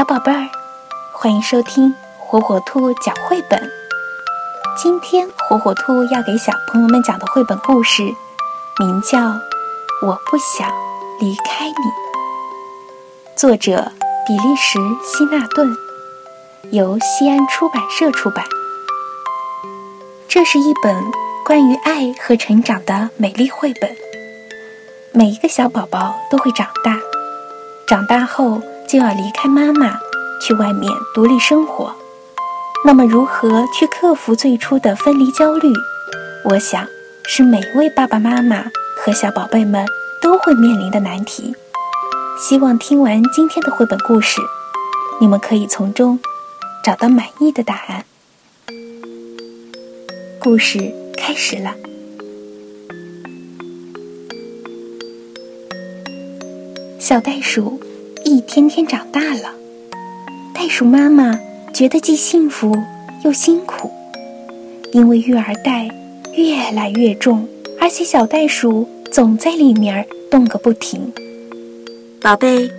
小宝贝儿，欢迎收听火火兔讲绘本。今天火火兔要给小朋友们讲的绘本故事，名叫《我不想离开你》，作者比利时希纳顿，由西安出版社出版。这是一本关于爱和成长的美丽绘本。每一个小宝宝都会长大，长大后就要离开妈妈，去外面独立生活。那么，如何去克服最初的分离焦虑？我想，是每位爸爸妈妈和小宝贝们都会面临的难题。希望听完今天的绘本故事，你们可以从中找到满意的答案。故事开始了。小袋鼠一天天长大了，袋鼠妈妈觉得既幸福又辛苦，因为育儿袋越来越重，而且小袋鼠总在里面动个不停。宝贝，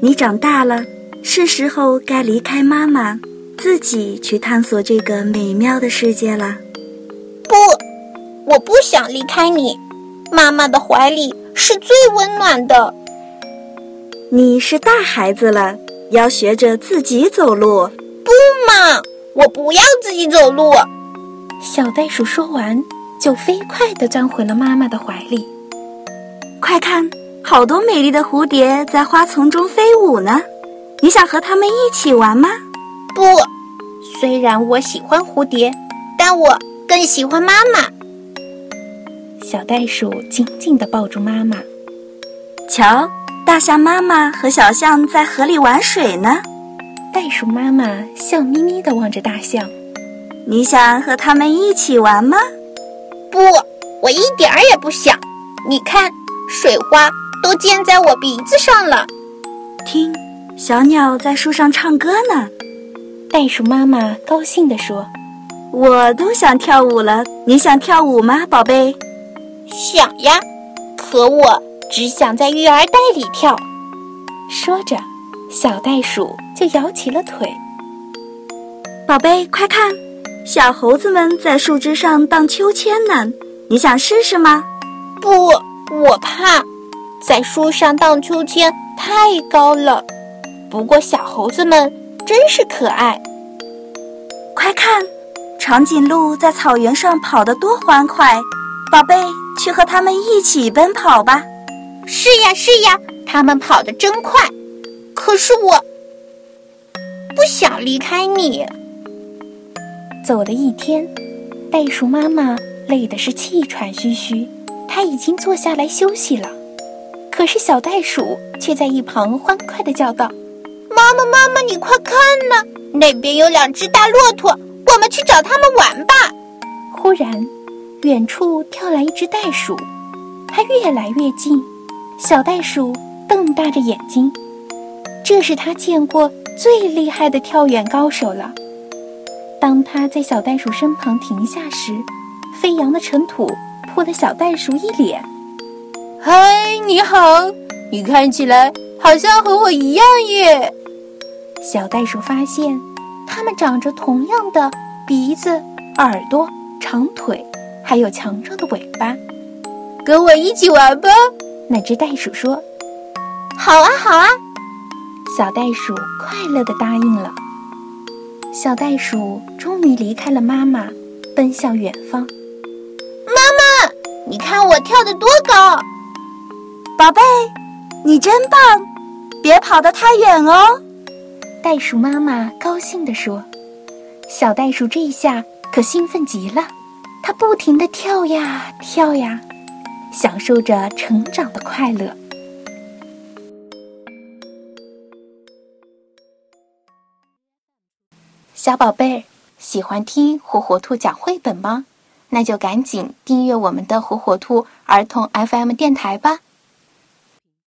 你长大了，是时候该离开妈妈，自己去探索这个美妙的世界了。不，我不想离开你，妈妈的怀里是最温暖的。你是大孩子了，要学着自己走路。不嘛，我不要自己走路。小袋鼠说完，就飞快地钻回了妈妈的怀里。快看，好多美丽的蝴蝶在花丛中飞舞呢。你想和它们一起玩吗？不，虽然我喜欢蝴蝶，但我更喜欢妈妈。小袋鼠紧紧地抱住妈妈，瞧。大象妈妈和小象在河里玩水呢，袋鼠妈妈笑眯眯地望着大象。你想和他们一起玩吗？不，我一点儿也不想。你看，水花都溅在我鼻子上了。听，小鸟在树上唱歌呢。袋鼠妈妈高兴地说：“我都想跳舞了。你想跳舞吗，宝贝？”想呀，可我。只想在育儿袋里跳。说着，小袋鼠就摇起了腿。宝贝，快看，小猴子们在树枝上荡秋千呢。你想试试吗？不，我怕，在树上荡秋千太高了。不过小猴子们真是可爱。快看，长颈鹿在草原上跑得多欢快。宝贝，去和它们一起奔跑吧。是呀是呀，他们跑得真快，可是我不想离开你。走了一天，袋鼠妈妈累得是气喘吁吁，它已经坐下来休息了。可是小袋鼠却在一旁欢快地叫道：“妈妈妈妈，你快看呐，那边有两只大骆驼，我们去找他们玩吧。”忽然，远处跳来一只袋鼠，它越来越近。小袋鼠瞪大着眼睛，这是他见过最厉害的跳远高手了。当他在小袋鼠身旁停下时，飞扬的尘土扑了小袋鼠一脸。“嗨，你好，你看起来好像和我一样耶。”小袋鼠发现，它们长着同样的鼻子、耳朵、长腿，还有强壮的尾巴。跟我一起玩吧。那只袋鼠说：“好啊，好啊！”小袋鼠快乐地答应了。小袋鼠终于离开了妈妈，奔向远方。妈妈，你看我跳得多高！宝贝，你真棒！别跑得太远哦。袋鼠妈妈高兴地说。小袋鼠这下可兴奋极了，它不停地跳呀跳呀。享受着成长的快乐。小宝贝儿，喜欢听火火兔讲绘本吗？那就赶紧订阅我们的火火兔儿童 FM 电台吧。